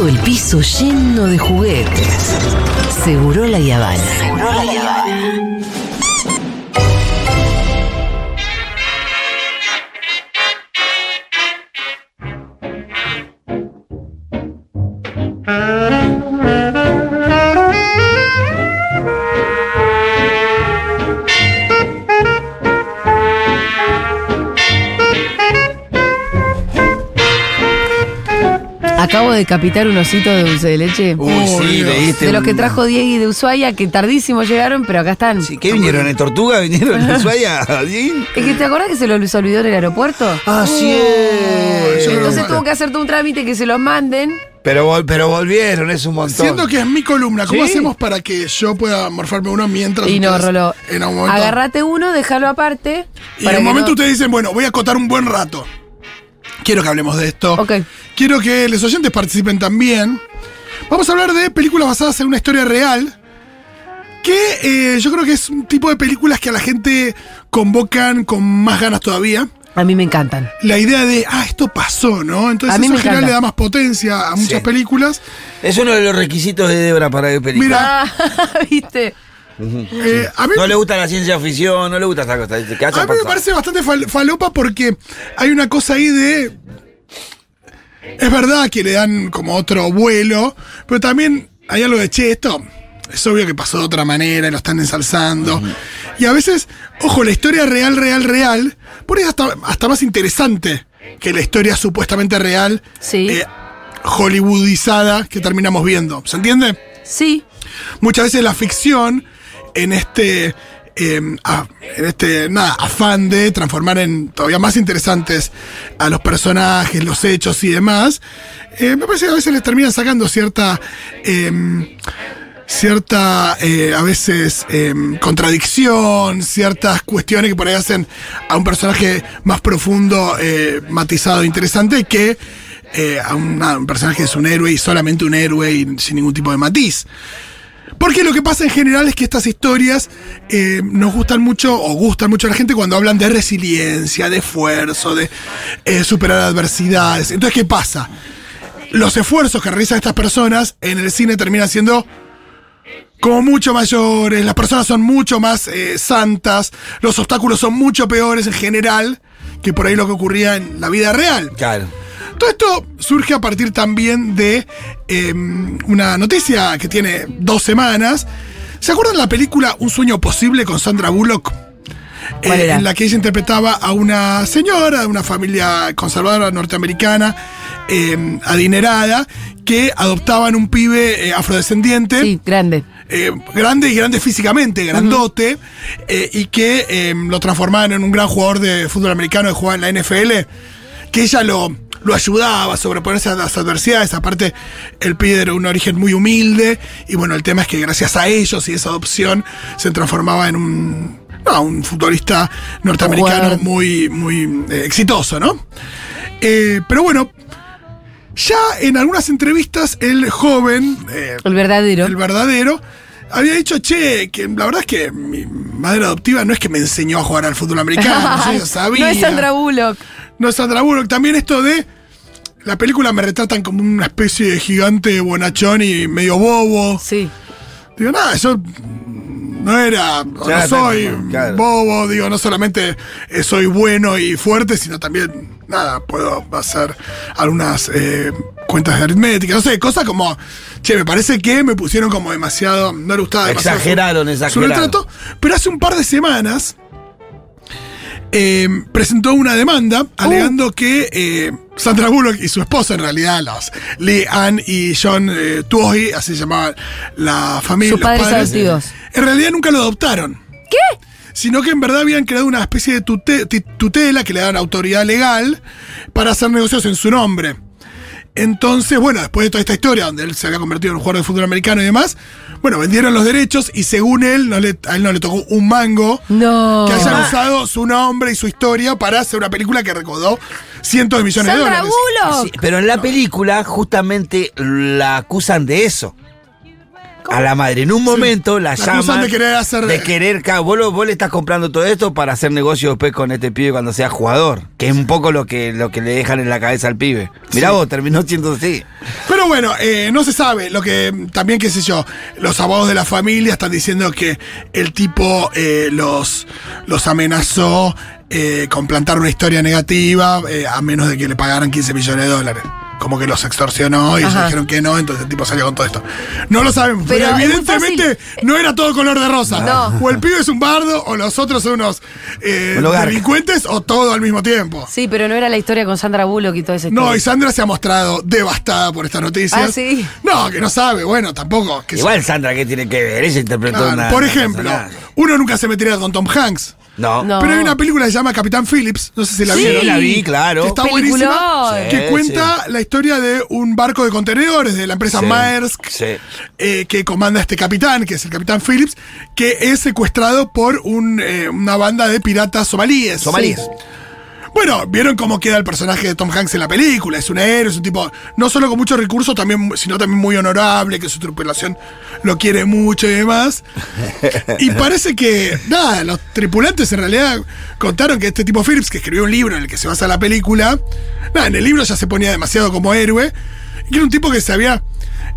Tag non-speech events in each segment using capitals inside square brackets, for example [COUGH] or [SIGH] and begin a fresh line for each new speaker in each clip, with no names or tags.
todo el piso lleno de juguetes. Seguro la Yavana. Seguro la Yavana.
Acabo de decapitar un osito de dulce de leche.
Uy, sí, leíste.
de los que
un-
trajo Diego de Ushuaia, que tardísimo llegaron, pero acá están.
Sí, ¿Qué vinieron? ¿En Tortuga? ¿Vinieron en [LAUGHS] Ushuaia?
Es que te acordás que se lo olvidó en el aeropuerto.
Ah, sí.
Entonces tuvo que hacer todo un trámite que se los manden.
Pero, vol- pero volvieron, es un montón.
Siento que es mi columna. ¿Cómo
¿Sí?
hacemos para que yo pueda morfarme uno mientras
Y no, Rolo.
en algún momento?
Agarrate uno, déjalo aparte.
Y
para
en un momento
no-
ustedes dicen, bueno, voy a acotar un buen rato. Quiero que hablemos de esto.
Ok.
Quiero que los oyentes participen también. Vamos a hablar de películas basadas en una historia real. Que eh, yo creo que es un tipo de películas que a la gente convocan con más ganas todavía.
A mí me encantan.
La idea de, ah, esto pasó, ¿no? Entonces
A mí
eso
me
en general le da más potencia a muchas
Sí.
películas.
Es uno de los requisitos de Débora para ver películas.
Mira.
Ah, [LAUGHS] ¿viste?
Eh, a mí
No le gusta la ciencia ficción, no le gusta esta cosa.
A mí me parece bastante fal- falopa porque hay una cosa ahí de. Es verdad que le dan como otro vuelo, pero también hay algo de che, esto es obvio que pasó de otra manera y lo están ensalzando. Y a veces, ojo, la historia real, real, real, por ahí es hasta, hasta más interesante que la historia supuestamente real,
Sí.
eh, hollywoodizada que terminamos viendo. ¿Se entiende?
Sí.
muchas veces la ficción en este a- en este nada, afán de transformar en todavía más interesantes a los personajes, los hechos y demás, eh, me parece que a veces les terminan sacando cierta eh, cierta eh, a veces eh, contradicción, ciertas cuestiones que por ahí hacen a un personaje más profundo, eh, matizado, interesante que a un, un personaje que es un héroe y solamente un héroe y sin ningún tipo de matiz. Porque lo que pasa en general es que estas historias eh, nos gustan mucho, o gustan mucho a la gente cuando hablan de resiliencia, de esfuerzo, de eh, superar adversidades. Entonces, ¿qué pasa? Los esfuerzos que realizan estas personas en el cine terminan siendo como mucho mayores, las personas son mucho más eh, santas, los obstáculos son mucho peores en general que por ahí lo que ocurría en la vida real.
Claro.
Todo esto surge a partir también de eh, una noticia que tiene dos semanas. ¿Se acuerdan la película Un sueño posible con Sandra Bullock?
¿Cuál
Eh, en la que ella interpretaba a una señora de una familia conservadora norteamericana, eh, adinerada, que adoptaban un pibe eh, afrodescendiente
Sí, grande.
eh, grande y grande físicamente, grandote, y que eh, lo transformaban en un gran jugador de fútbol americano que jugaba en la NFL, que ella lo, lo ayudaba a sobreponerse a las adversidades. Aparte, el pibe era un origen muy humilde, y bueno, el tema es que gracias a ellos y esa adopción se transformaba en un, no, un futbolista norteamericano muy, muy eh, exitoso, ¿no? Eh, pero bueno. Ya en algunas entrevistas el joven, eh,
El verdadero.
el verdadero, había dicho, che, que la verdad es que mi madre adoptiva no es que me enseñó a jugar al fútbol americano, [LAUGHS] yo ya sabía.
no es Sandra Bullock.
No es Sandra Bullock. También esto de. La película me retratan como una especie de gigante bonachón y medio bobo.
Sí.
Digo, nada, yo no era, no soy
claro.
bobo, digo, no solamente eh, soy bueno y fuerte, sino también, nada, puedo hacer algunas eh, cuentas de aritmética, no sé, cosas como, che, me parece que me pusieron como demasiado, no le gustaba demasiado. su-
Exageraron,
su
exageraron.
retrato, pero hace un par de semanas eh, presentó una demanda alegando que eh, Sandra Bullock y su esposa, en realidad, los Lee Ann y John eh, Tuohy, así se llamaba la familia.
Sus
los
padres adoptivos.
En realidad nunca lo adoptaron.
¿Qué?
Sino que en verdad habían creado una especie de tute- tutela que le dan autoridad legal para hacer negocios en su nombre. Entonces, bueno, después de toda esta historia, donde él se había convertido en un jugador de fútbol americano y demás, bueno, vendieron los derechos y según él, no le- a él no le tocó un mango
No.
que hayan usado su nombre y su historia para hacer una película que recaudó cientos de millones de
Sandra
a la madre. En un momento la,
La
llaman
acusan de querer hacer-
de querer, vos, lo- vos le estás comprando todo esto para hacer negocio después con este pibe cuando sea jugador, que es un poco lo que, lo que le dejan en la cabeza al pibe. Mirá vos, terminó siendo así.
Pero bueno, eh, no se sabe. Lo que también, qué sé yo, los abogados de la familia están diciendo que el tipo eh, los, los amenazó eh, con plantar una historia negativa a menos de que le pagaran 15 millones de dólares. Como que los extorsionó y ellos dijeron que no, entonces el tipo salió con todo esto. No lo sabemos, pero, evidentemente no era todo color de rosa.
No.
O el pibe es un bardo, o los otros son unos eh, delincuentes, o todo al mismo tiempo.
Sí, pero no era la historia con Sandra Bullock y todo ese
No, y Sandra se ha mostrado devastada por estas noticias.
Ah, ¿sí?
No, que no sabe, bueno, tampoco. que
Igual Sandra, ¿qué tiene que ver? Ella interpretó una.
por ejemplo, uno nunca se metería con Tom Hanks.
No.
No.
Pero hay una película que se llama Capitán Phillips, no sé si la
Sí.
vieron.
la vi, claro.
Que está
Peliculón.
buenísima. Que
Sí,
cuenta la historia de un barco de contenedores de la empresa
Sí,
Maersk.
sí.
eh, que comanda este capitán, que es el capitán Phillips, que es secuestrado por un, eh, una banda de piratas somalíes.
Somalíes.
Bueno, vieron cómo queda el personaje de Tom Hanks en la película. Es un héroe, es un tipo, no solo con muchos recursos, también, sino también muy honorable, que su tripulación lo quiere mucho y demás. Y [LAUGHS] parece que, nada, los tripulantes en realidad contaron que este tipo Phillips, que escribió un libro en el que se basa la película, nada, en el libro ya se ponía demasiado como héroe, y que era un tipo que se había.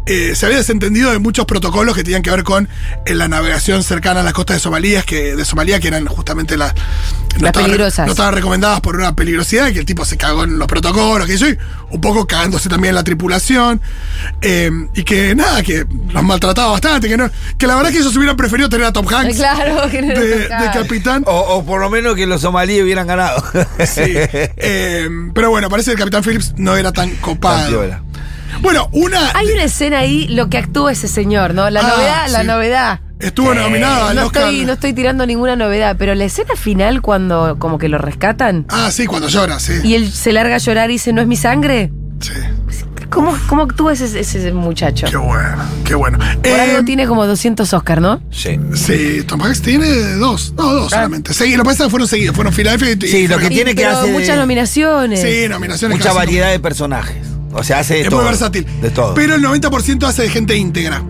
Eh, se había desentendido de muchos protocolos que tenían que ver con eh, la navegación cercana a las costas de Somalia, que, de Somalia, que eran justamente las, no estaban-
peligrosas.
no estaban recomendadas por una peligrosidad, que el tipo se cagó en los protocolos, que yo, y un poco cagándose también en la tripulación, eh, y que nada, que los maltrataba bastante, que no, que la verdad es que ellos hubieran preferido tener a Tom Hanks
Claro, que no
de, capitán.
O, o por lo menos que los somalíes hubieran ganado.
Sí. [LAUGHS] Eh, pero bueno, parece que el capitán Phillips no era tan copado. Bueno, una.
Hay una escena ahí, lo que actúa ese señor, ¿no? La
Ah,
novedad, la novedad.
Estuvo nominada al
No
Oscar.
estoy, no estoy tirando ninguna novedad, pero la escena final cuando como que lo rescatan
Ah, sí, cuando llora, sí.
y él se larga a llorar y dice, ¿no es mi sangre?
Sí.
¿Cómo, cómo actúa ese, ese muchacho?
Qué bueno, qué bueno.
Por
Eh,
algo tiene como 200 Oscar, ¿no?
Sí.
Sí, Tom Hanks tiene dos. No, dos
Ah.
solamente. Sí, lo que pasa es que fueron seguidos. Fueron Philadelphia y.
Sí, lo que
y-
tiene que
pero
hace-
muchas nominaciones.
Sí, nominaciones.
Mucha variedad de personajes. O sea, hace de
Es
todo.
muy versátil.
De todo.
Pero el 90% hace de gente íntegra.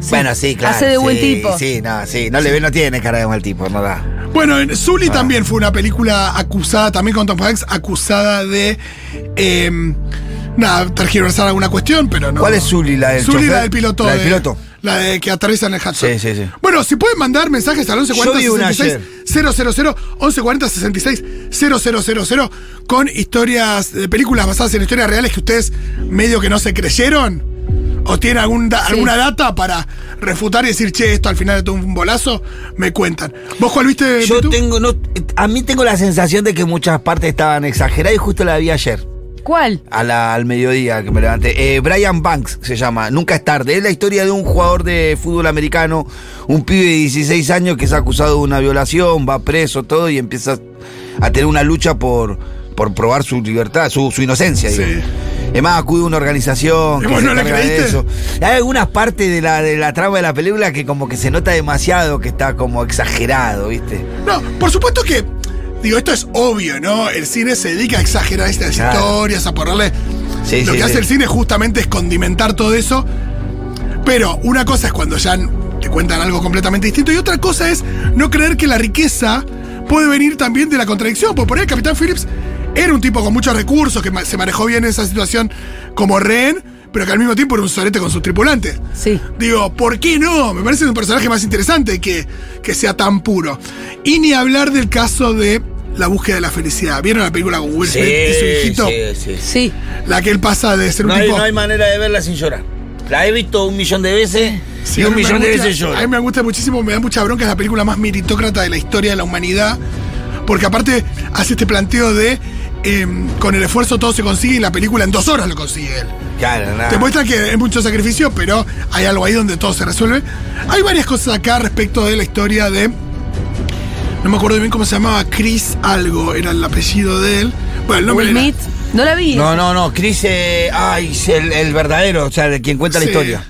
Sí.
bueno, sí, claro.
Hace de buen tipo.
Sí, no, sí. No le ve, no tiene cara de mal tipo, no da.
Bueno, en
Ah.
Zully también fue una película acusada, también con Tom Hanks, acusada de. eh, nada, tergiversar alguna cuestión, pero no.
¿Cuál es Zully, la del
Zully,
chofer?
la del piloto.
La del
de-
piloto.
La de que aterriza en el Hudson.
Sí, sí, sí.
Bueno, si pueden mandar mensajes al 1140
Yo vi una
66 000 1140 66 000 con historias de películas basadas en historias reales que ustedes medio que no se creyeron o tienen algún da-
Sí.
alguna data para refutar y decir, che, esto al final de todo un bolazo, me cuentan. ¿Vos cuál viste?
Yo tengo, no, a mí tengo la sensación de que muchas partes estaban exageradas y justo la vi ayer.
¿Cuál?
A la- al mediodía que me levanté. Eh, Brian Banks se llama, Nunca es tarde. Es la historia de un jugador de fútbol americano, un pibe de 16 años que es acusado de una violación, va preso, todo, y empieza a tener una lucha por, por probar su libertad, su, su inocencia.
Sí.
digo. Además, acude a una organización
¿Y
que se
no
de eso. Hay algunas partes de la, de la trama de la película que como que se nota demasiado, que está como exagerado, ¿viste?
No, por supuesto que, digo, esto es obvio, ¿no? El cine se dedica a exagerar estas
Claro.
historias, a ponerle...
Sí,
Lo
sí,
que hace
sí.
el cine justamente es condimentar todo eso. Pero una cosa es cuando ya te cuentan algo completamente distinto y otra cosa es no creer que la riqueza puede venir también de la contradicción. Porque por ahí el Capitán Phillips era un tipo con muchos recursos, que se manejó bien en esa situación como rehén, pero que al mismo tiempo era un sorete con sus tripulantes.
Sí.
Digo, ¿por qué no? Me parece un personaje más interesante que, que sea tan puro. Y ni hablar del caso de la búsqueda de la felicidad. ¿Vieron la película con Will Smith y su hijito?
sí, sí.
Sí.
La que él pasa de ser un
No hay,
tipo.
no hay manera de verla sin llorar. La he visto un millón de veces
Sí,
y un millón de veces lloro.
A mí me gusta muchísimo, me da mucha bronca, es la película más meritócrata de la historia de la humanidad. Porque aparte hace este planteo de eh, con el esfuerzo todo se consigue y la película en dos horas lo consigue él.
Claro, nada.
Te muestra que es mucho sacrificio, pero hay algo ahí donde todo se resuelve. Hay varias cosas acá respecto de la historia de. No me acuerdo bien cómo se llamaba, Chris Algo, era el apellido de él. Bueno, el nombre
Will
era-
Smith. No la vi.
No, no, no. Chris, eh, ay, es el, el verdadero, o sea, de quien cuenta la historia.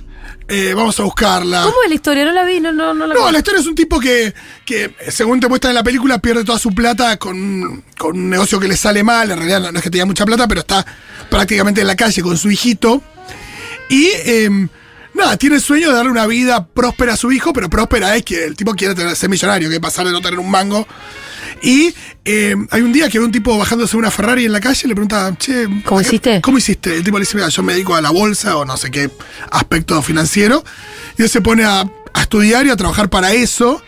Eh, vamos a buscarla.
¿Cómo es la historia? No la vi, no, no, no la
No,
vi.
la historia es un tipo que, que, según te muestran en la película, pierde toda su plata con, con un negocio que le sale mal. En realidad no, es que tenga mucha plata, pero está prácticamente en la calle con su hijito. Y em, nada, tiene el sueño de darle una vida próspera a su hijo, pero próspera es que el tipo quiere tener- ser millonario, que pasar de no tener un mango. Y eh, hay un día que ve un tipo bajándose una Ferrari en la calle y le pregunta, che,
¿Cómo
acá-
hiciste?
¿Cómo hiciste? El tipo le dice, mira, yo me dedico a la bolsa o no sé qué aspecto financiero. Y él se pone a, a estudiar y a trabajar para eso.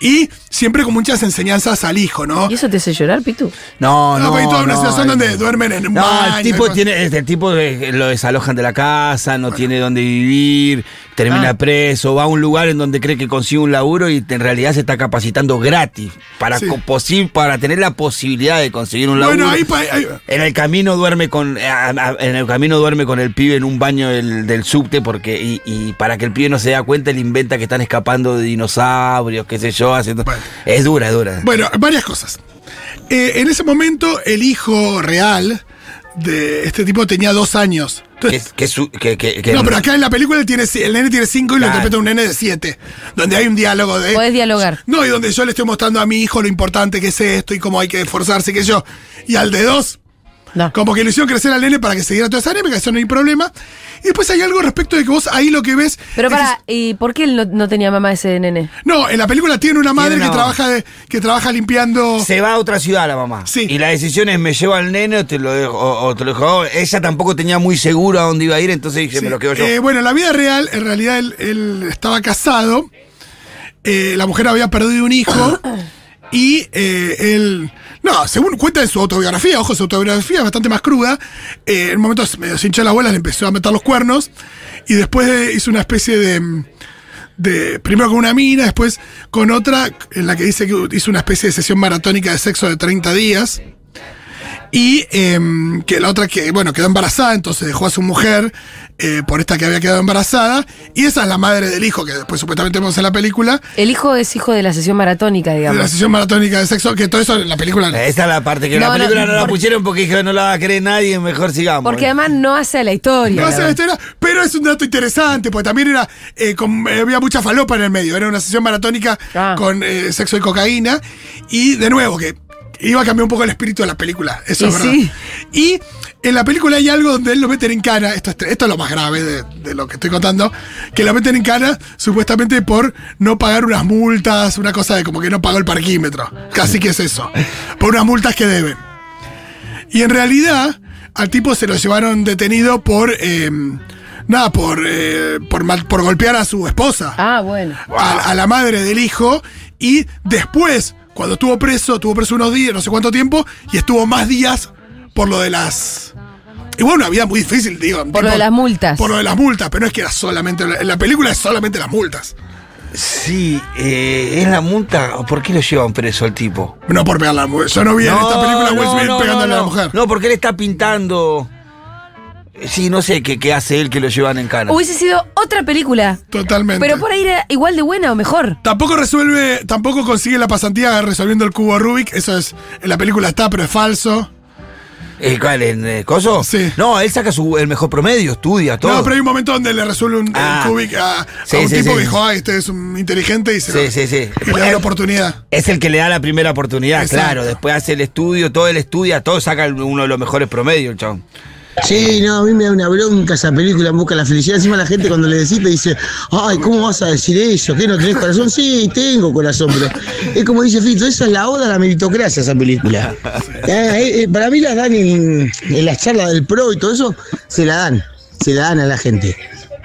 Y siempre con muchas enseñanzas al hijo, ¿no?
¿Y eso te hace llorar, Pitu?
No,
No,
no.
hay toda una
no,
situación
no.
donde duermen en un
No,
baño.
el tipo tiene, el tipo de- lo desalojan de la casa, no tiene dónde vivir, termina
Ah.
preso, va a un lugar en donde cree que consigue un laburo y en realidad se está capacitando gratis para
Sí.
posi- para tener la posibilidad de conseguir un laburo.
Bueno, ahí, ahí-
En el camino duerme con a- en el camino duerme con el pibe en un baño del, del subte porque y, y para que el pibe no se dé cuenta él inventa que están escapando de dinosaurios, qué sé yo, haciendo
Bueno.
Es dura, es dura.
Bueno, varias cosas. Eh, en ese momento, el hijo real de este tipo tenía dos años. Entonces,
que su- que- que- que-
no, pero acá en la película él tiene, el nene tiene cinco y lo interpreta un nene de siete. Donde hay un diálogo de.
Podés dialogar.
No, y donde yo le estoy mostrando a mi hijo lo importante que es esto y cómo hay que esforzarse, que yo. Y al de dos,
No.
como que le hicieron crecer al nene para que siguiera toda esa anémica, eso no hay problema. Y después hay algo respecto de que vos ahí lo que ves.
Pero
que
para, ¿y por qué él no, no tenía mamá ese nene?
No, en la película tiene una madre
Tiene
que trabaja de, que trabaja limpiando.
Se va a otra ciudad la mamá.
Sí.
Y la decisión es me llevo al nene o te lo dejo. O, o te lo dejo. Ella tampoco tenía muy seguro a dónde iba a ir, entonces dije,
Sí.
me lo quedo yo.
Eh, bueno, en la vida real, en realidad él, él estaba casado. eh, la mujer había perdido un hijo. [COUGHS] y eh, él. No, según cuenta en su autobiografía, ojo, su autobiografía es bastante más cruda. eh, en un momento medio se hinchó la abuela, le empezó a meter los cuernos. Y después de- hizo una especie de primero con una mina, después con otra, en la que dice que hizo una especie de sesión maratónica de sexo de 30 días. Y em, que la otra que, bueno, quedó embarazada, entonces dejó a su mujer eh, por esta que había quedado embarazada. Y esa es la madre del hijo, que después supuestamente vemos en la película,
El hijo es hijo de la sesión maratónica,
de la
digamos.
sesión maratónica de sexo, que todo eso en la película.
Esa es la parte que en
No,
la
no,
película no, la
porque-
pusieron porque dije no la va a querer nadie, mejor sigamos.
Porque además no hace la historia.
No
la
sé la historia, pero es un dato interesante, porque también era eh, con- eh, había mucha falopa en el medio. Era una sesión maratónica
Ah.
con eh, sexo y cocaína. Y de nuevo, que iba a cambiar un poco el espíritu de la película. Eso
Y
es verdad.
sí.
Y en la película hay algo donde él lo meten en cara. Esto es, esto es lo más grave de, de lo que estoy contando. Que lo meten en cara supuestamente por no pagar unas multas, una cosa de como que no pagó el parquímetro. Casi que es eso. Por unas multas que deben. Y en realidad, al tipo se lo llevaron detenido por. eh, nada, por, eh, por, mal- por golpear a su esposa.
Ah, bueno.
A, a la madre del hijo. Y después, cuando estuvo preso, estuvo preso unos días, no sé cuánto tiempo, y estuvo más días por lo de las. Y bueno, una vida muy difícil, digo.
Por lo de las multas.
Por lo de las multas, pero no es que era solamente. En la película es solamente las multas.
Sí, eh, es la multa. ¿Por qué lo llevan preso al tipo?
No por pegarle a la mujer. Yo no vi en esta película Will Smith
no,
pegándole
no,
a la
no.
mujer.
No, porque él está pintando. Sí, no sé qué, qué hace él que lo llevan en cana.
Hubiese sido otra película.
Totalmente.
Pero por ahí era igual de buena o mejor.
Tampoco resuelve, tampoco consigue la pasantía resolviendo el cubo Rubik. Eso es, en la película está, pero es falso.
Eh, ¿Cuál? ¿En eh, Coso?
Sí.
No, él saca su, el mejor promedio, estudia todo.
No, pero hay un momento donde le resuelve un,
Ah.
el Kubik a, un
sí,
tipo
sí.
que dijo, ay, este es un inteligente y se
Sí,
lo-
sí, sí.
y le da la oportunidad.
Es el que le da la primera oportunidad,
Exacto.
claro. Después hace el estudio, todo él estudia, todo saca uno de los mejores promedios, el chabón.
Sí, no, a mí me da una bronca esa película en busca la felicidad. Encima la gente cuando le decís te dice, ay, ¿cómo vas a decir eso? ¿Qué no tenés corazón? Sí, tengo corazón, pero es como dice Fito, esa es la oda a la meritocracia, esa película. Ah, eh, eh, para mí las dan en, en las charlas del PRO y todo eso, se la dan, se la dan a la gente.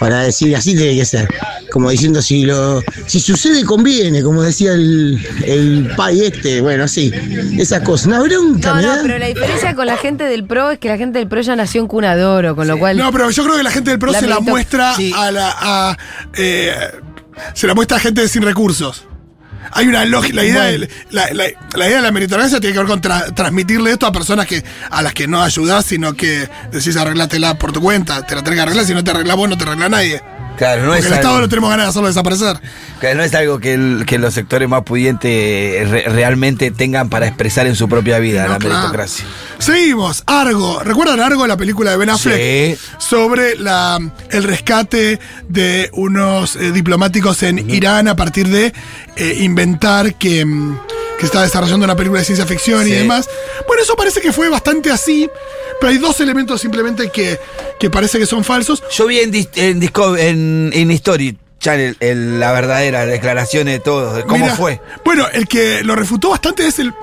Para decir, así tiene que ser. Como diciendo, si lo si sucede, conviene, como decía el, el pai este, bueno, así. Esas cosas. Una bronca,
No, no, pero la diferencia con la gente del pro es que la gente del pro ya nació en cuna de oro, con lo cual.
No, pero yo creo que la gente del PRO
La
se la muestra
Sí.
a la. a, eh, se la muestra a gente sin recursos. Hay una lógica. La idea, de, la, la- la idea de la meritocracia tiene que ver con tra- transmitirle esto a personas que a las que no ayudás, sino que decís arreglátela por tu cuenta. Te la tenés que arreglar, si no te arreglas vos, no te arregla nadie.
Claro, no
Porque
es
el Estado
algo,
lo tenemos ganas de hacerlo desaparecer.
que no es algo que, el- que los sectores más pudientes eh, re- realmente tengan para expresar en su propia vida,
No,
la
claro.
meritocracia.
Seguimos. Argo. ¿Recuerdan Argo, la película de Ben Affleck?
Sí.
Sobre la, el rescate de unos eh, diplomáticos en Irán a partir de eh, inventar que, mm, que está desarrollando una película de ciencia ficción y demás. Bueno, eso parece que fue bastante así, pero hay dos elementos simplemente que, que parece que son falsos.
Yo vi en, Dis- en, Disco- en, en History Channel el- la verdadera declaración de todos, de cómo
Mira,
fue.
Bueno, el que lo refutó bastante es el,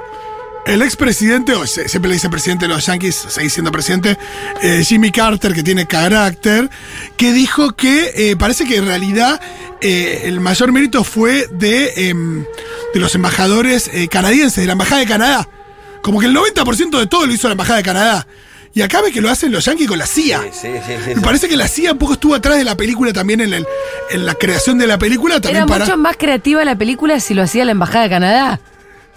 el expresidente, o se- siempre le dice presidente de los Yankees, sigue siendo presidente, eh, Jimmy Carter, que tiene carácter, que dijo que eh, parece que en realidad eh, el mayor mérito fue de, em, de los embajadores eh, canadienses, de la Embajada de Canadá. Como que el 90% de todo lo hizo la Embajada de Canadá. Y acá ve que lo hacen los Yankees con la CIA.
Sí, sí, sí, sí,
Me
sí.
parece que la CIA un poco estuvo atrás de la película también en, el- en la creación de la película. También
Era
para...
mucho más creativa la película si lo hacía la Embajada de Canadá.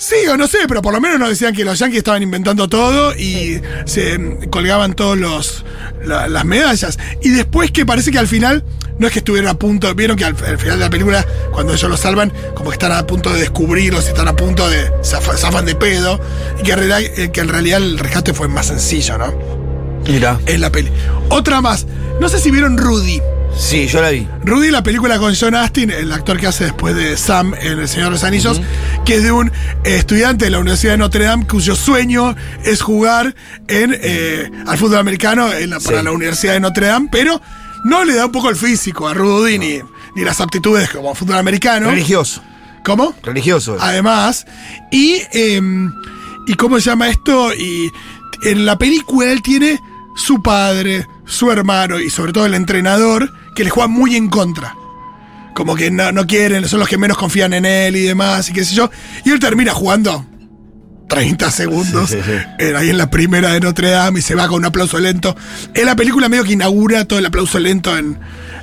Sí, o no sé, pero por lo menos nos decían que los yankees estaban inventando todo y se mm, colgaban todos los la- las medallas. Y después que parece que al final, no es que estuvieron a punto, vieron que al, al final de la película, cuando ellos lo salvan, como que están a punto de descubrirlos, están a punto de zafa- zafan de pedo, y que en, realidad, eh, que en realidad el rescate fue más sencillo, ¿no?
Mira.
En la peli. Otra más, no sé si vieron Rudy.
Sí, yo la vi.
Rudy, la película con John Astin, el actor que hace después de Sam en El Señor de los Anillos, que es de un estudiante de la Universidad de Notre Dame cuyo sueño es jugar en, eh, al fútbol americano en la- para la Universidad de Notre Dame, pero no le da un poco el físico a Rudy ni, ni las aptitudes como fútbol americano.
Religioso.
¿Cómo?
Religioso.
Además, y, em, y cómo se llama esto, y en la película él tiene su padre, su hermano y sobre todo el entrenador que le juegan muy en contra. Como que no, no quieren, son los que menos confían en él y demás, y qué sé yo. Y él termina jugando 30 segundos
Sí, sí, sí.
ahí en la primera de Notre Dame y se va con un aplauso lento. Es la película medio que inaugura todo el aplauso lento en,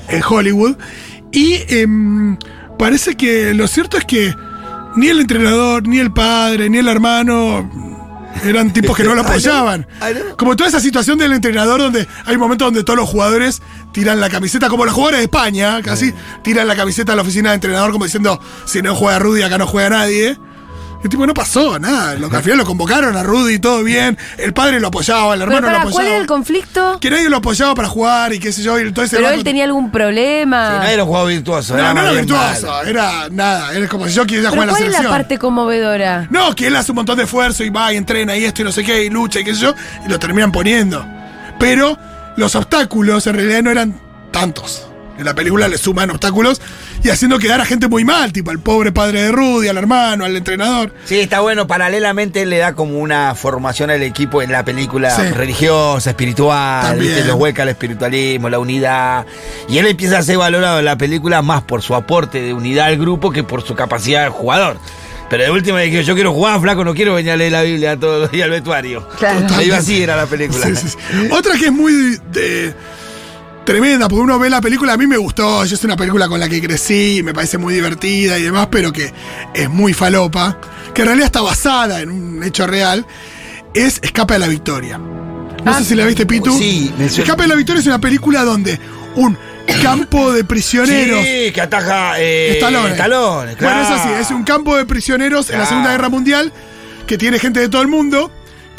en Hollywood. Y em, parece que lo cierto es que ni el entrenador, ni el padre, ni el hermano eran tipos que no lo [LAUGHS] apoyaban. Como toda esa situación del entrenador donde hay momentos donde todos los jugadores tiran la camiseta, como los jugadores de España, casi tiran la camiseta a la oficina de entrenador como diciendo, si no juega Rudy, acá no juega nadie. Y tipo, no pasó nada. Lo que al final lo convocaron a Rudy, todo bien. El padre lo apoyaba, el
Pero
hermano lo
para,
apoyaba.
¿cuál era el conflicto?
Que nadie lo apoyaba para jugar y qué sé yo. Y entonces el
Pero él tenía algún problema.
Nadie era un juego virtuoso.
No, no era virtuoso, era nada. Era como si yo quisiera jugar en la
¿cuál es la
selección.
parte conmovedora?
No, que él hace un montón de esfuerzo y va y entrena y esto y no sé qué, y lucha y qué sé yo, y lo terminan poniendo. Pero los obstáculos en realidad no eran tantos. En la película le suman obstáculos y haciendo quedar a gente muy mal, tipo al pobre padre de Rudy, al hermano, al entrenador.
Sí, está bueno. Paralelamente le da como una formación al equipo en la película
Sí.
religiosa, espiritual. ¿viste? los vuelca al espiritualismo, la unidad. Y él empieza a ser valorado en la película más por su aporte de unidad al grupo que por su capacidad de jugador. Pero de última dije, yo quiero jugar, flaco, no quiero venir a leer la Biblia todos los días al vestuario.
Claro.
Medio así era la película.
Sí, sí, sí. Otra que es muy de- tremenda, porque uno ve la película, a mí me gustó, yo es una película con la que crecí, me parece muy divertida y demás, pero que es muy falopa, que en realidad está basada en un hecho real, es Escape a la Victoria. No
Ah,
sé si la viste, Pitu.
sí, me suena.
Escape a la Victoria es una película donde un campo de prisioneros...
Sí, que ataja eh,
Stallone.
Stallone, claro.
Bueno, es así, es un campo de prisioneros en la. Segunda Guerra Mundial que tiene gente de todo el mundo,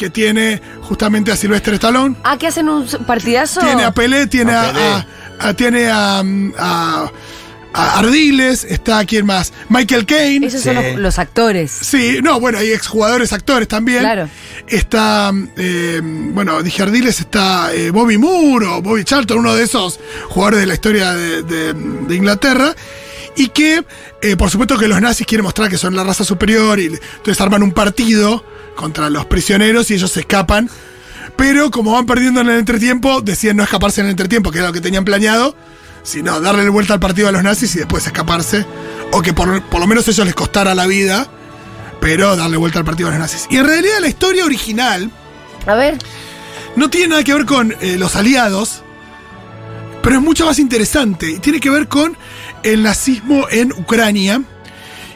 que tiene justamente a Sylvester Stallone,
Ah, que hacen un partidazo.
tiene a Pelé, tiene
A
a,
Pelé.
a- a- tiene a, a- a Ardiles, está quién más, Michael Caine.
Esos son los, los actores.
Sí, no, bueno, hay exjugadores, actores también.
Claro.
Está, eh, bueno, dije Ardiles, está eh, Bobby Moore o Bobby Charlton, uno de esos jugadores de la historia de, de- de Inglaterra. Y que, eh, por supuesto, que los nazis quieren mostrar que son la raza superior y entonces arman un partido contra los prisioneros y ellos se escapan. Pero como van perdiendo en el entretiempo, deciden no escaparse en el entretiempo, que era lo que tenían planeado, sino darle vuelta al partido a los nazis y después escaparse. O que por, por lo menos ellos les costara la vida, pero darle vuelta al partido a los nazis. Y en realidad la historia original
A ver.
no tiene nada que ver con eh, los aliados, pero es mucho más interesante. Tiene que ver con el nazismo en Ucrania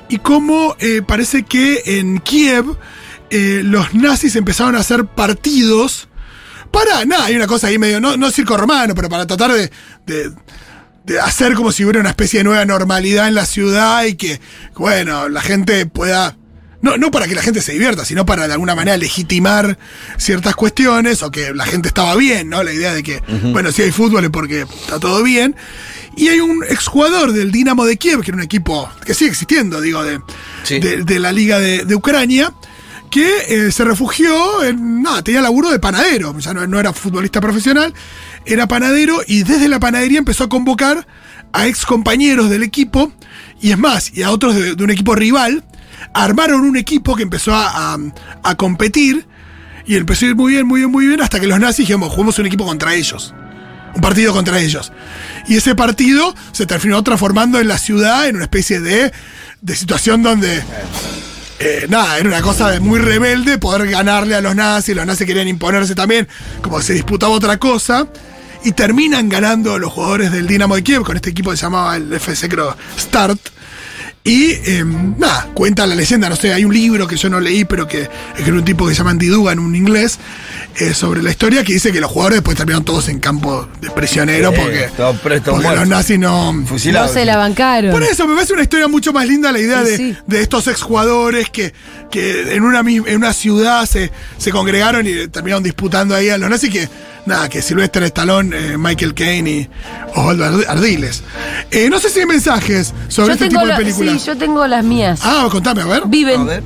y cómo eh, parece que en Kiev eh, los nazis empezaron a hacer partidos para, nada, hay una cosa ahí medio, no, no circo romano, pero para tratar de, de- de hacer como si hubiera una especie de nueva normalidad en la ciudad y que, bueno, la gente pueda no, no para que la gente se divierta, sino para de alguna manera legitimar ciertas cuestiones o que la gente estaba bien, ¿no? La idea de que, bueno, si hay fútbol es porque está todo bien. Y hay un exjugador del Dinamo de Kiev, que era un equipo que sigue existiendo, digo, de,
Sí.
de, de la Liga de, de Ucrania, que eh, se refugió en. Nada, tenía laburo de panadero, ya no, no era futbolista profesional, era panadero y desde la panadería empezó a convocar a ex compañeros del equipo y es más, y a otros de, un equipo rival. Armaron un equipo que empezó a, a- a competir y empezó a ir muy bien, muy bien, muy bien, hasta que los nazis dijimos, jugamos un equipo contra ellos. Un partido contra ellos. Y ese partido se terminó transformando en la ciudad en una especie de, de situación donde eh, nada, era una cosa muy rebelde poder ganarle a los nazis, los nazis querían imponerse también, como se disputaba otra cosa, y terminan ganando los jugadores del Dinamo de Kiev con este equipo que se llamaba el FC Start. Y eh, nada, cuenta la leyenda, no sé, hay un libro que yo no leí, pero que escribió un tipo que se llama Andy Dugan, un inglés, eh, sobre la historia, que dice que los jugadores después terminaron todos en campo de prisionero
Eh,
porque, los nazis no,
No se la bancaron.
por eso me parece una historia mucho más linda la idea
Sí,
de,
sí.
de estos exjugadores que, que en, una, en una ciudad se, se congregaron y terminaron disputando ahí a los nazis que, nada, que Sylvester Stallone, eh, Michael Caine y Osvaldo Ard- Ardiles. Eh, no sé si hay mensajes sobre
yo
este tipo de
la-
películas.
Sí, yo tengo las mías.
Ah, contame, a ver.
Viven.
A ver.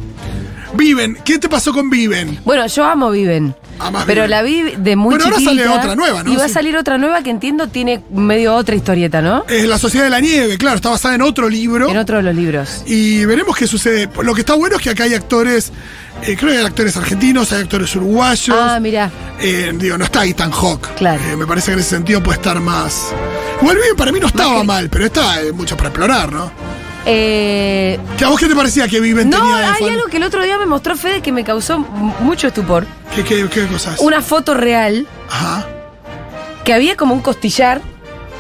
Viven, ¿qué te pasó con Viven?
Bueno, yo amo Viven.
Amás
pero la vi de muy
Bueno, ahora sale otra nueva, ¿no?
Y va a salir otra nueva que entiendo tiene medio otra historieta, ¿no?
Eh, la Sociedad de la Nieve, claro, está basada en otro libro.
En otro de los libros.
Y veremos qué sucede. Lo que está bueno es que acá hay actores, eh, creo que hay actores argentinos, hay actores uruguayos.
Ah, mira.
Eh, digo, no está Ethan Hawk.
Claro.
Eh, me parece que en ese sentido puede estar más. Igual bien, para mí no estaba mal, pero está mucho para explorar, ¿no?
Eh,
¿Que ¿A vos qué te parecía que Viven
no,
tenía de
hay
fan?
algo que el otro día me mostró Fede que me causó mucho estupor.
¿Qué, qué, qué cosas?
Una foto real
Ajá.
que había como un costillar.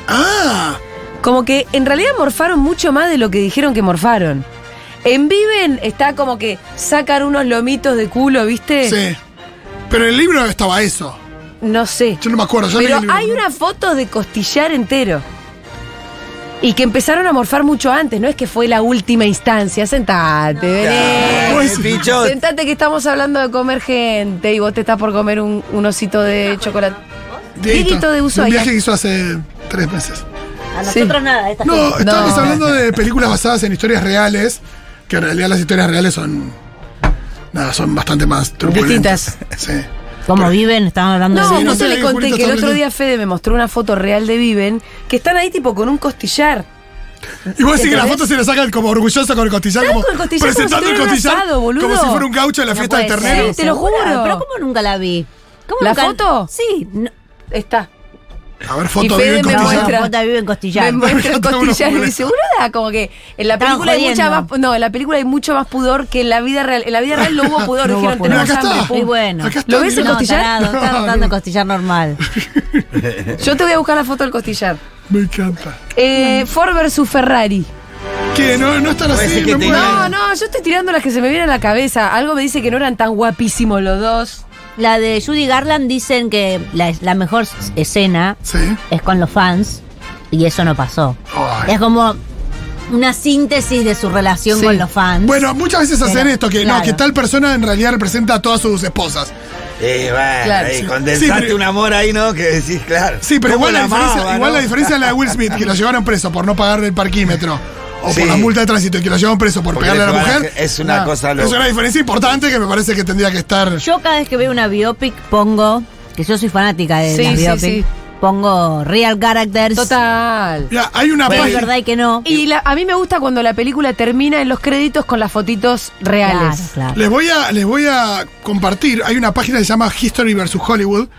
Ah,
Como que en realidad morfaron mucho más de lo que dijeron que morfaron. En Viven está como que sacan unos lomitos de culo, ¿viste?
sí. Pero en el libro estaba eso.
No sé.
Yo no me acuerdo. Yo
Pero hay una foto de costillar entero. Y que empezaron a morfar mucho antes, no es que fue la última instancia. Sentate, vení.
Pues-
Pichot.
Sentate que estamos hablando de comer gente y vos te estás por comer un, un osito de chocolate. Dieguito de
Un
Ushuaia.
viaje que hizo hace tres meses.
A
Sí.
nosotros nada, esta
No,
gente.
estábamos
No.
hablando de [LAUGHS] películas basadas en historias reales, que en realidad las historias reales son. Nada, son bastante más turbulentas. Sí.
¿Cómo viven? Estaban hablando
No,
de
no
no sé,
le conté que el otro día Fede me mostró una foto real de Viven, que están ahí tipo con un costillar.
Y vos decís que la foto se le sacan como orgullosa con el costillar, como
con el costillar como
presentando
si
el costillar
asado, boludo.
como si fuera un gaucho en la
No
fiesta del
puede
ternero.
ser,
Sí, te lo juro.
Pero ¿cómo nunca la vi? ¿Cómo
¿La
nunca-
foto?
Sí. No,
Está.
A ver,
Y
foto vive en costillar.
muestra.
la foto vive en costillar.
Me muestra [LAUGHS]
uno
costillar y dice, boluda, como que en la película hay mucha
jodiendo.
más, no, en la película hay mucho más pudor que en la vida real. En la vida real no hubo pudor, [LAUGHS]
No
dijeron tenemos hambre.
Y bueno.
Acá está,
¿Lo ves.
No,
costillar?
tarado, está
No,
dando
no.
costillar normal. [LAUGHS]
Yo te voy a buscar la foto del costillar.
Me encanta.
Eh, Ford versus Ferrari.
¿Qué? No, no están así.
que.
No,
no, yo estoy tirando las que se me vienen a la cabeza. Algo me dice que no eran tan guapísimos los dos.
La de Judy Garland dicen que la, la mejor escena
Sí.
es con los fans y eso no pasó.
Ay.
Es como una síntesis de su relación
Sí.
con los fans.
Bueno, muchas veces hacen
Pero,
esto, que no, que tal persona en realidad representa a todas sus esposas.
Eh, bueno,
Claro.
Sí.
condensaste
Sí, pero-
un amor ahí, ¿no? Que decís, claro.
Sí, pero
¿Cómo
igual la, diferencia,
amaba,
igual
no?
la diferencia es la de Will Smith, que lo llevaron preso por no pagar el parquímetro. O
Sí.
por la multa de tránsito y que lo llevaron preso por
Porque
pegarle a la mujer.
Es una cosa
Es
loca.
una diferencia importante que me parece que tendría que estar.
Yo cada vez que veo una biopic pongo, que yo soy fanática de
Sí,
las
sí,
biopic,
sí.
pongo real characters.
Total.
Hay una
Que es verdad y que no.
Y la- a mí me gusta cuando la película termina en los créditos con las fotitos reales.
Claro, claro.
Les voy a, les voy a compartir. Hay una página que se llama History vs. Hollywood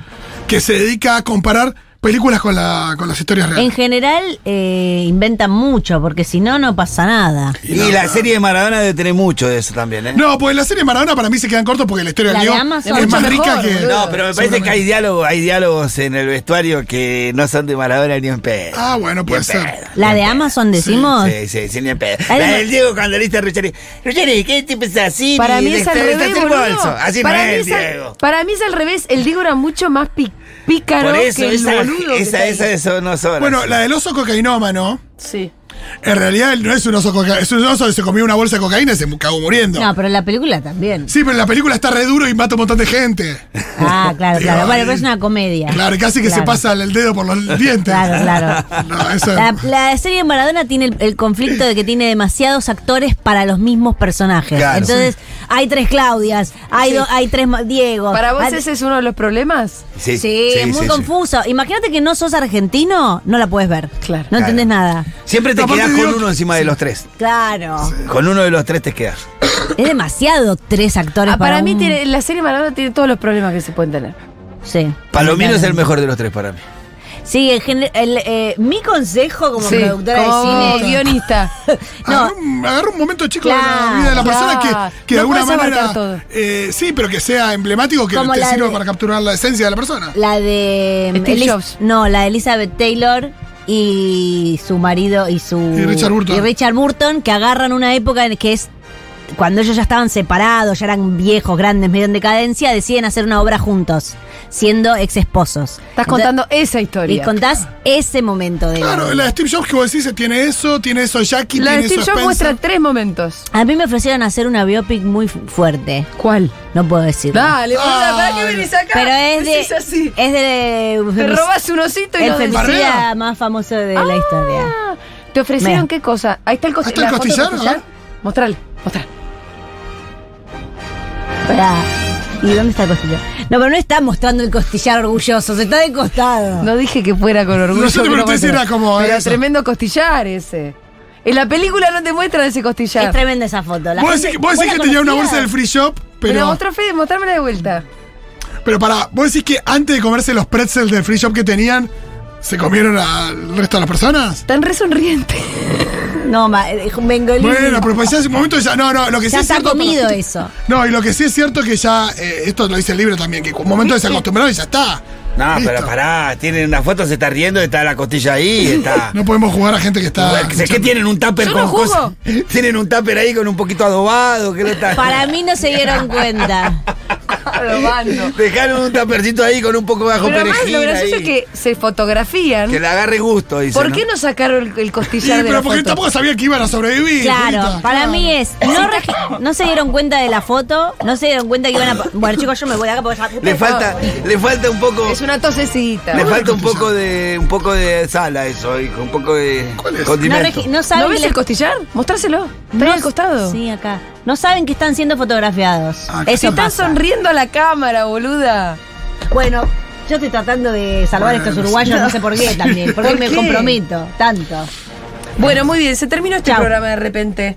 que se dedica a comparar películas con, la, con las historias
En
reales.
general eh, inventan mucho, porque si no, no pasa nada.
Y
no,
la
no.
serie de Maradona debe tener mucho de eso también, ¿eh?
No, pues la serie Maradona para mí se quedan cortos porque la historia
La
del
de
Diego
Amazon.
es más rica
mejor,
que.
No, pero me parece que hay diálogos, hay diálogos en el vestuario que no son de Maradona ni en pedo.
Ah, bueno, puede
en
ser.
pedo,
La de
en pedo.
Amazon decimos.
Sí, sí, sí, ni en pedo. La del Diego cuando le dice a Ruggeri, Ruggeri, ¿qué te pensás así?
Para mí es
de-
al
de- de-
revés,
de-. Así
para,
no es, Diego.
para mí es al revés. El Diego era mucho más pi- pícaro
Por eso,
que el
esa,
boludo que
esa,
está ahí.
esa, eso no son
Bueno,
así.
la del oso cocainómano.
Sí.
En realidad él no es un oso coca es un oso que se comió una bolsa de cocaína y se cagó muriendo.
No, pero en la película también.
Sí, pero en la película está re duro y mata un montón de gente.
Ah, claro,
Digo,
claro. Bueno, pero es una comedia.
Claro, casi que se pasa el dedo por los dientes.
Claro, claro.
No, eso
La, la serie de Maradona tiene el, el conflicto de que tiene demasiados actores para los mismos personajes.
Claro.
Entonces, hay tres Claudias, hay, do- hay tres Diego.
¿Para vos
Hay-
ese es uno de los problemas?
Sí, es muy
sí, sí.
confuso. Imagínate que no sos argentino, no la puedes ver.
Claro.
No entendés nada.
Siempre te quedas con uno encima de los tres.
Claro.
Con uno de los tres te quedas.
Es demasiado tres actores
Ah, para
para
mí
un-
tiene, la serie Maradona tiene todos los problemas que se pueden tener.
Sí.
Palomino es el mejor de los tres para mí.
Sí, en general, el, eh, mi consejo como
Sí,
productora
como
de cine.
guionista. [LAUGHS]
No,
Agarra un, agarra un momento chico de
Claro,
la vida de la persona
claro.
que, que de
No
alguna
abarcar
manera.
todo.
eh, sí, pero que sea emblemático, que
Como
te
la
sirva
de-
para capturar la esencia de la persona.
La de.
Steve
Elis-
Jobs.
No, la de Elizabeth Taylor y su marido y su.
Y Richard Burton.
y Richard Burton, que agarran una época en que es. Cuando ellos ya estaban separados, ya eran viejos, grandes, medio en decadencia, deciden hacer una obra juntos, siendo ex esposos.
Estás contando esa
Y
historia.
contás ese momento de la
Claro, la de Steve Jobs que vos decís tiene eso, tiene eso Jackie,
La de
tiene
Steve
eso
Jobs muestra tres momentos.
A mí me ofrecieron hacer una biopic muy fu- fuerte.
¿Cuál?
No puedo decirlo.
Dale, boluda, ¿para qué venís acá?
Pero es de.
Decís así.
Es de.
Te robas un osito y
el femicida más famoso de la historia.
Ah, ¿Te ofrecieron qué cosa? Ahí está el,
Ahí está el
la foto del
costillar.
Mostrale, mostrale.
Pará. ¿Y dónde está el costillar? No, pero no está mostrando el costillar orgulloso, se está de costado.
No dije que fuera con orgullo.
No, pregunté si
muestra.
era como
Pero
eso.
tremendo costillar ese. En la película no te muestran ese costillar.
Es tremenda esa foto. La
Vos decís, que- vos decís que tenía una bolsa del free shop,
Pero
pero.
mostrá, Fede, mostrámela de vuelta.
Pero para, vos decís que antes de comerse los pretzels del free shop que tenían, ¿se comieron al resto de las personas?
Tan re sonriente. [LAUGHS]
No, ma, eh, Bengolini.
Bueno, pero pues ya hace un momento ya. No, no, lo que sí
ya
es
está
cierto.
comido
pero-
eso.
No, y lo que sí es cierto que ya, eh, esto lo dice el libro también, que un momento se acostumbraron y ya está.
No,
Listo.
pero pará, tienen una foto, se está riendo, está la costilla ahí, está. [LAUGHS]
No podemos jugar a gente que está.
¿qué- ¿Qué tienen un tupper
Yo
con
no jugo.
cosas? [LAUGHS] Tienen un tupper ahí con un poquito adobado, que no está.
Para mí no se dieron cuenta. [LAUGHS]
Dejaron un tuppercito ahí con un poco bajo
Pero además
perejil.
lo gracioso
ahí.
es que se fotografían.
Que le agarre gusto, dice.
¿Por qué no sacaron el, el
Sí,
costillar de
pero
la
porque
foto?
tampoco sabía que iban a sobrevivir.
Claro,
Julita.
para
Claro.
mí es. No, regi- no se dieron cuenta de la foto, no se dieron cuenta que iban a. Bueno, chicos, yo me voy de acá porque ya.
Le falta, le falta un poco.
Es una tosecita.
Le falta un poco de un poco de sal a eso, hijo, un poco de
¿Cuál es?
No,
condimento.
regi- no saben
¿No
que
ves el costillar? Mostrárselo. Está ahí
no-
al costado.
Sí, acá. No saben que están siendo fotografiados.
Ah,
Si
Eso
están
pasa.
sonriendo a la cámara, boluda.
Bueno, yo estoy tratando de salvar a estos uruguayos, no sé por qué también. Porque [LAUGHS]
¿Por
me
qué?
comprometo tanto.
Bueno, muy bien, se terminó este
Chau.
programa de repente.